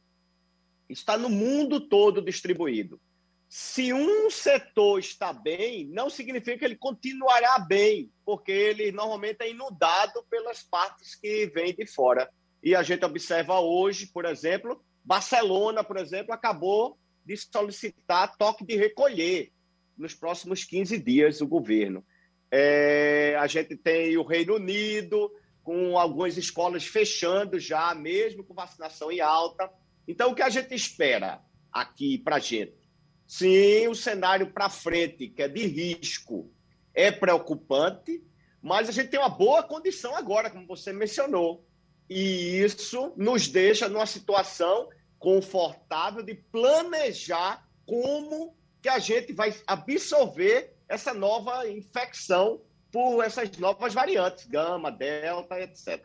Está no mundo todo distribuído. Se um setor está bem, não significa que ele continuará bem, porque ele normalmente é inundado pelas partes que vêm de fora. E a gente observa hoje, por exemplo, Barcelona, por exemplo, acabou de solicitar toque de recolher nos próximos 15 dias o governo. É, a gente tem o Reino Unido, com algumas escolas fechando já, mesmo com vacinação em alta. Então, o que a gente espera aqui para a gente? Sim, o cenário para frente, que é de risco, é preocupante, mas a gente tem uma boa condição agora, como você mencionou. E isso nos deixa numa situação confortável de planejar como que a gente vai absorver essa nova infecção por essas novas variantes, gama, delta, etc.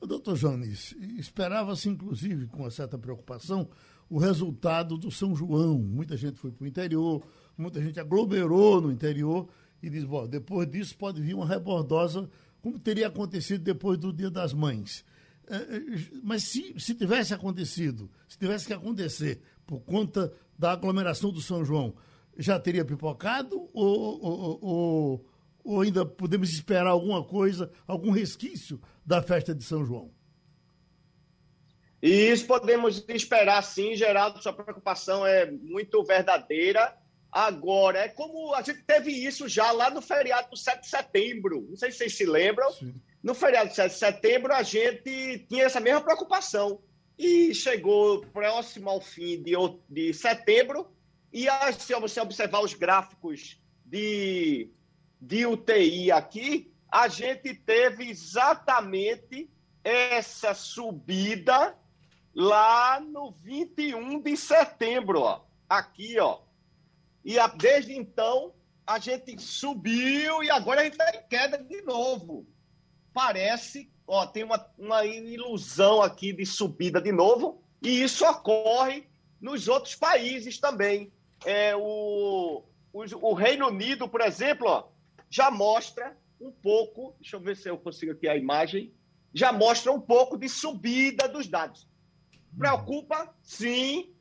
Doutor Jones, esperava-se, inclusive, com uma certa preocupação, o resultado do São João. Muita gente foi para o interior, muita gente aglomerou no interior e diz, bom, depois disso pode vir uma rebordosa, como teria acontecido depois do Dia das Mães. É, é, mas se, se tivesse acontecido, se tivesse que acontecer por conta da aglomeração do São João, já teria pipocado ou, ou, ou, ou ainda podemos esperar alguma coisa, algum resquício da festa de São João? E isso podemos esperar sim, Geraldo, sua preocupação é muito verdadeira. Agora, é como a gente teve isso já lá no feriado do 7 de setembro. Não sei se vocês se lembram. Sim. No feriado de 7 de setembro, a gente tinha essa mesma preocupação. E chegou próximo ao fim de, de setembro, e se você observar os gráficos de, de UTI aqui, a gente teve exatamente essa subida lá no 21 de setembro, ó. Aqui, ó. E a, desde então a gente subiu e agora a gente está em queda de novo parece, ó, tem uma, uma ilusão aqui de subida de novo, e isso ocorre nos outros países também. É, o, o, o Reino Unido, por exemplo, ó, já mostra um pouco, deixa eu ver se eu consigo aqui a imagem, já mostra um pouco de subida dos dados. Preocupa? Sim.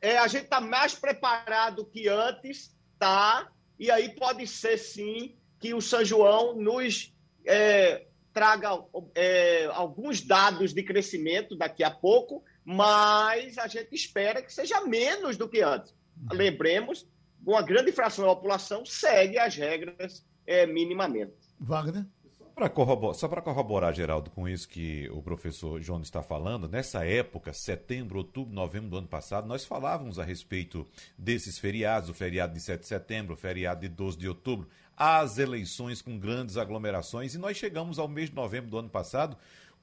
É, a gente está mais preparado que antes, tá? e aí pode ser sim que o São João nos é, traga é, alguns dados de crescimento daqui a pouco, mas a gente espera que seja menos do que antes. Lembremos, uma grande fração da população segue as regras é, minimamente. Wagner? Corroborar, só para corroborar, Geraldo, com isso que o professor João está falando, nessa época, setembro, outubro, novembro do ano passado, nós falávamos a respeito desses feriados, o feriado de 7 de setembro, o feriado de 12 de outubro, as eleições com grandes aglomerações, e nós chegamos ao mês de novembro do ano passado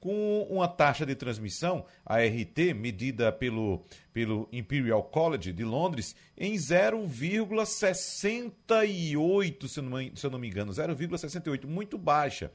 com uma taxa de transmissão, a RT, medida pelo, pelo Imperial College de Londres, em 0,68, se, se eu não me engano, 0,68, muito baixa.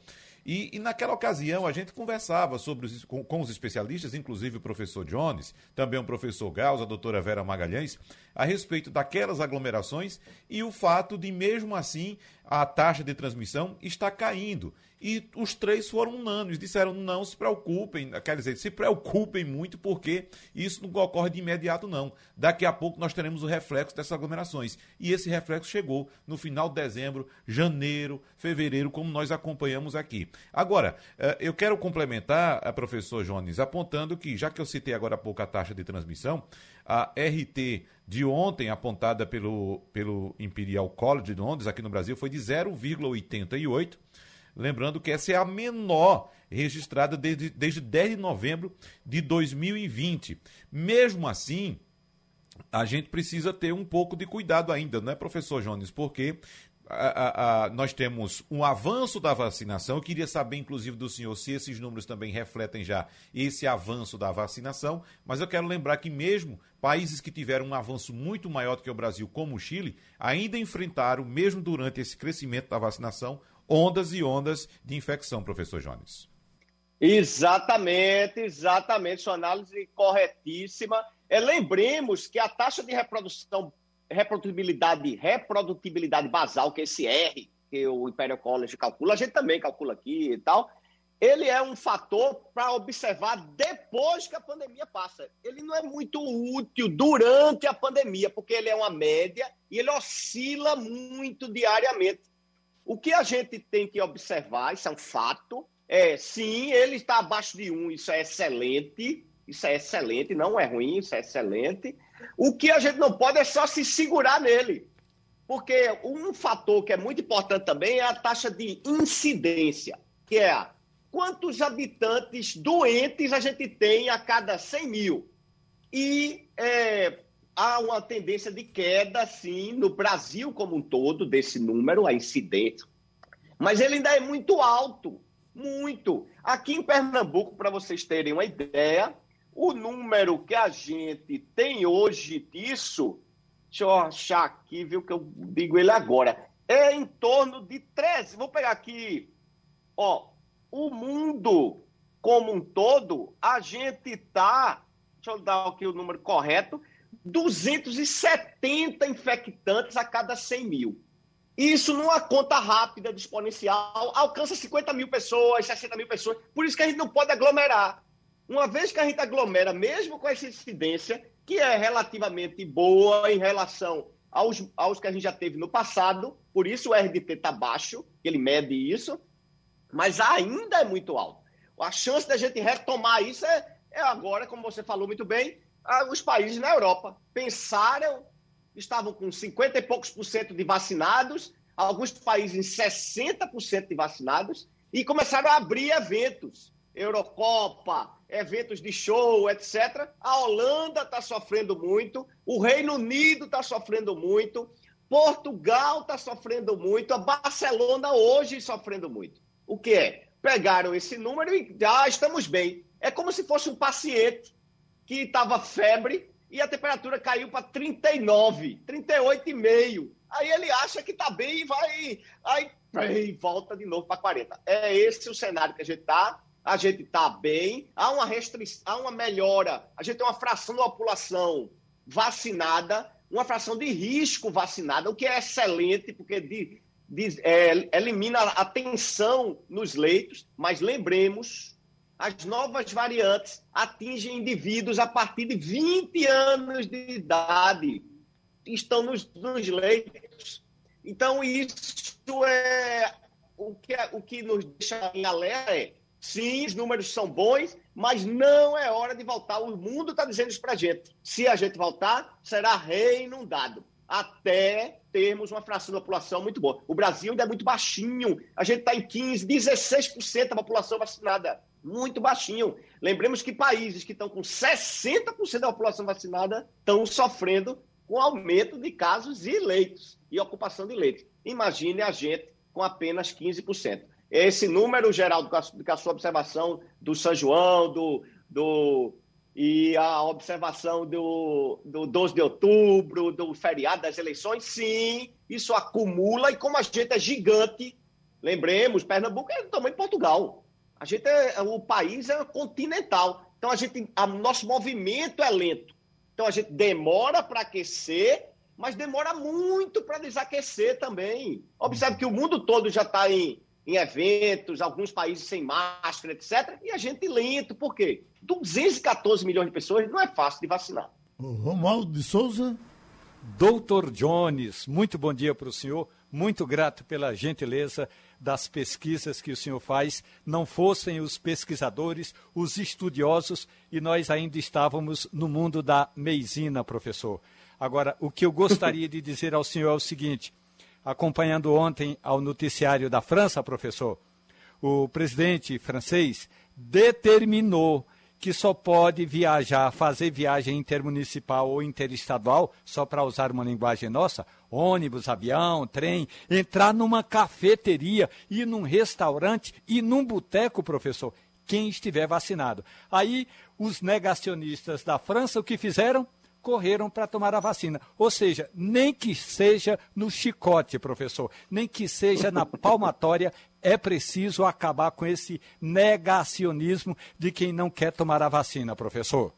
E, e, naquela ocasião a gente conversava sobre os, com, com, os especialistas, inclusive o professor Jones, também o professor Gauss, a doutora Vera Magalhães, a respeito daquelas aglomerações e o fato de, mesmo assim, a taxa de transmissão está caindo. E os três foram unânimes, disseram não se preocupem, quer dizer, se preocupem muito porque isso não ocorre de imediato não. Daqui a pouco nós teremos o reflexo dessas aglomerações. E esse reflexo chegou no final de dezembro, janeiro, fevereiro, como nós acompanhamos aqui. Agora, eh, eu quero complementar, a professor Jones, apontando que, já que eu citei agora há pouco a taxa de transmissão, a RT de ontem, apontada pelo, pelo Imperial College de Londres, aqui no Brasil, foi de 0,88 Lembrando que essa é a menor registrada desde, desde 10 de novembro de 2020. Mesmo assim, a gente precisa ter um pouco de cuidado ainda, não é, professor Jones? Porque a, a, a, nós temos um avanço da vacinação. Eu queria saber, inclusive, do senhor se esses números também refletem já esse avanço da vacinação. Mas eu quero lembrar que, mesmo países que tiveram um avanço muito maior do que o Brasil, como o Chile, ainda enfrentaram, mesmo durante esse crescimento da vacinação, ondas e ondas de infecção, professor Jones. Exatamente, exatamente. Sua análise corretíssima. É, lembremos que a taxa de reprodução, reprodutibilidade, reprodutibilidade basal, que é esse R, que o Imperial College calcula, a gente também calcula aqui e tal, ele é um fator para observar depois que a pandemia passa. Ele não é muito útil durante a pandemia, porque ele é uma média e ele oscila muito diariamente. O que a gente tem que observar, isso é um fato, é sim, ele está abaixo de um, isso é excelente, isso é excelente, não é ruim, isso é excelente. O que a gente não pode é só se segurar nele. Porque um fator que é muito importante também é a taxa de incidência, que é quantos habitantes doentes a gente tem a cada 100 mil. E é, há uma tendência de queda, sim, no Brasil como um todo, desse número, a incidente. Mas ele ainda é muito alto, muito. Aqui em Pernambuco, para vocês terem uma ideia, o número que a gente tem hoje disso, deixa eu achar aqui, viu, que eu digo ele agora, é em torno de 13. Vou pegar aqui, ó, o mundo como um todo, a gente está, deixa eu dar aqui o número correto, 270 infectantes a cada 100 mil. Isso numa conta rápida de exponencial alcança 50 mil pessoas, 60 mil pessoas. Por isso que a gente não pode aglomerar. Uma vez que a gente aglomera, mesmo com essa incidência, que é relativamente boa em relação aos, aos que a gente já teve no passado, por isso o RDT está baixo, ele mede isso, mas ainda é muito alto. A chance da gente retomar isso é, é agora, como você falou muito bem, os países na Europa pensaram, estavam com 50 e poucos por cento de vacinados, alguns países em 60% de vacinados, e começaram a abrir eventos, Eurocopa, eventos de show, etc. A Holanda está sofrendo muito, o Reino Unido está sofrendo muito, Portugal está sofrendo muito, a Barcelona hoje sofrendo muito. O que é? Pegaram esse número e ah, estamos bem. É como se fosse um paciente que estava febre e a temperatura caiu para 39, 38,5. Aí ele acha que está bem e vai. Aí, aí volta de novo para 40. É esse o cenário que a gente está. A gente está bem, há uma restrição, há uma melhora. A gente tem uma fração da população vacinada, uma fração de risco vacinada, o que é excelente, porque de, de, é, elimina a tensão nos leitos. Mas lembremos as novas variantes atingem indivíduos a partir de 20 anos de idade. Estão nos, nos leitos. Então, isso é o que, é, o que nos deixa em alerta é sim, os números são bons, mas não é hora de voltar. O mundo está dizendo isso para a gente. Se a gente voltar, será reinundado até termos uma fração da população muito boa. O Brasil ainda é muito baixinho. A gente está em 15%, 16% da população vacinada. Muito baixinho. Lembremos que países que estão com 60% da população vacinada estão sofrendo com aumento de casos e leitos e ocupação de leitos. Imagine a gente com apenas 15%. Esse número, Geraldo, com a sua observação do São João, do, do, e a observação do, do 12 de outubro, do feriado das eleições, sim, isso acumula, e como a gente é gigante, lembremos, Pernambuco é do tamanho de Portugal. A gente é, o país é continental. Então a gente, a, nosso movimento é lento. Então a gente demora para aquecer, mas demora muito para desaquecer também. Observe que o mundo todo já está em em eventos, alguns países sem máscara, etc. E a gente lento, por quê? 214 milhões de pessoas não é fácil de vacinar. O Romualdo de Souza. Doutor Jones, muito bom dia para o senhor. Muito grato pela gentileza das pesquisas que o senhor faz. Não fossem os pesquisadores, os estudiosos, e nós ainda estávamos no mundo da meisina, professor. Agora, o que eu gostaria de dizer ao senhor é o seguinte: acompanhando ontem ao noticiário da França, professor, o presidente francês determinou que só pode viajar, fazer viagem intermunicipal ou interestadual, só para usar uma linguagem nossa, ônibus, avião, trem, entrar numa cafeteria, ir num restaurante e num boteco, professor, quem estiver vacinado. Aí os negacionistas da França o que fizeram? correram para tomar a vacina. Ou seja, nem que seja no chicote, professor, nem que seja na palmatória, é preciso acabar com esse negacionismo de quem não quer tomar a vacina, professor.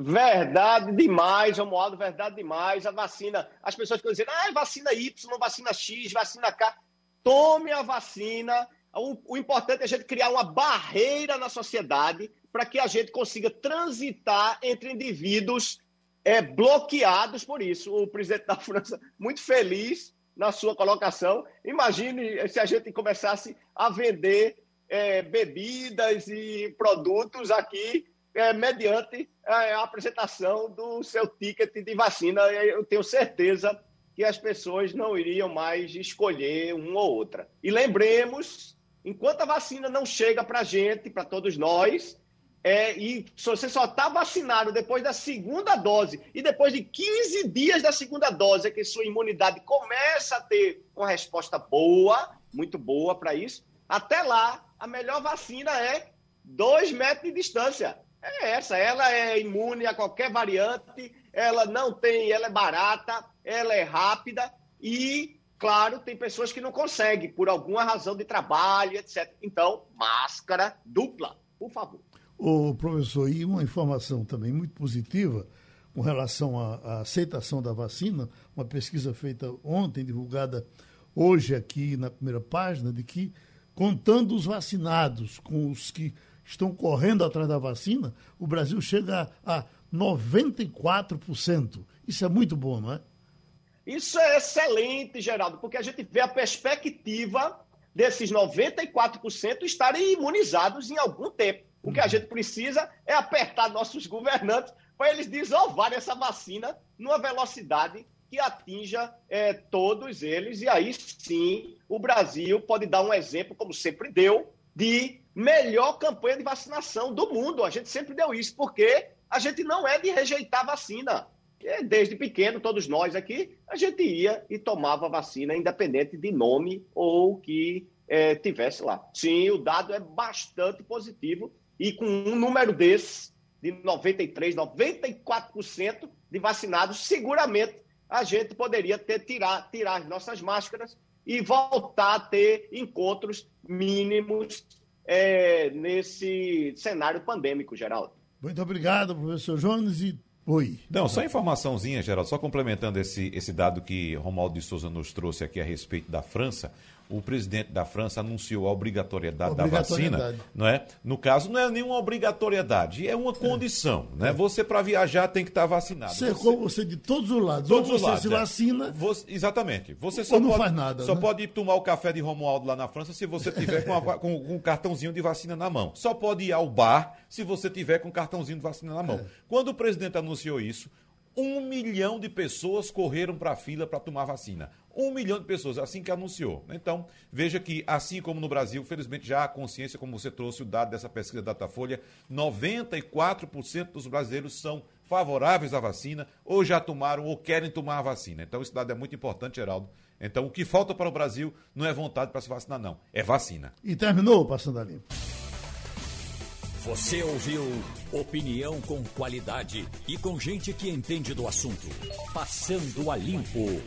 Verdade demais, Romualdo, verdade demais. A vacina, as pessoas ficam dizendo, ah, vacina Y, vacina X, vacina K. Tome a vacina. O, o importante é a gente criar uma barreira na sociedade para que a gente consiga transitar entre indivíduos é, bloqueados por isso. O presidente da França, muito feliz na sua colocação. Imagine se a gente começasse a vender é, bebidas e produtos aqui é, mediante é, a apresentação do seu ticket de vacina. Eu tenho certeza que as pessoas não iriam mais escolher uma ou outra. E lembremos, enquanto a vacina não chega para a gente, para todos nós, é, e se você só está vacinado depois da segunda dose e depois de 15 dias da segunda dose é que sua imunidade começa a ter uma resposta boa, muito boa para isso, até lá a melhor vacina é dois metros de distância. É essa, ela é imune a qualquer variante, ela não tem, ela é barata, ela é rápida e, claro, tem pessoas que não conseguem por alguma razão de trabalho, etc. Então, máscara dupla, por favor. O professor, e uma informação também muito positiva com relação à, à, aceitação da vacina, uma pesquisa feita ontem, divulgada hoje aqui na primeira página, de que, contando os vacinados com os que estão correndo atrás da vacina, o Brasil chega a, a 94%. Isso é muito bom, não é? Isso é excelente, Geraldo, porque a gente vê a perspectiva desses 94% estarem imunizados em algum tempo. O que a gente precisa é apertar nossos governantes para eles desovarem essa vacina numa velocidade que atinja é, todos eles. E aí sim o Brasil pode dar um exemplo, como sempre deu, de melhor campanha de vacinação do mundo. A gente sempre deu isso, porque a gente não é de rejeitar vacina. Desde pequeno, todos nós aqui, a gente ia e tomava vacina, independente de nome ou que é, tivesse lá. Sim, o dado é bastante positivo e com um número desse, de 93%, 94% de vacinados, seguramente a gente poderia ter tirar, tirar as nossas máscaras e voltar a ter encontros mínimos é, nesse cenário pandêmico, Geraldo. Muito obrigado, professor Jones. E Oi. Não, só informaçãozinha, Geraldo, só complementando esse, esse dado que Romualdo de Souza nos trouxe aqui a respeito da França. O presidente da França anunciou a obrigatoriedade, Obrigatoriedade. da vacina, não é? No caso, não é nenhuma obrigatoriedade, é uma condição, né? Você para viajar tem que estar vacinado. Cercou você de todos os lados. Todos Ou os você lados, se é. vacina, Você- exatamente. Você só Ou não pode, faz nada, Só né? pode ir tomar o café de Romualdo lá na França se você tiver com, a com- com um cartãozinho de vacina na mão. Só pode ir ao bar se você tiver com um cartãozinho de vacina na É. mão. Quando o presidente anunciou isso, um milhão de pessoas correram para a fila para tomar vacina. Um milhão de pessoas, assim que anunciou. Então, veja que, assim como no Brasil, felizmente já há consciência, como você trouxe o dado dessa pesquisa Datafolha, 94% dos brasileiros são favoráveis à vacina, ou já tomaram ou querem tomar a vacina. Então, esse dado é muito importante, Geraldo. Então, o que falta para o Brasil não é vontade para se vacinar, não. É vacina. e terminou passando a limpo. Você ouviu opinião com qualidade e com gente que entende do assunto. Passando a limpo.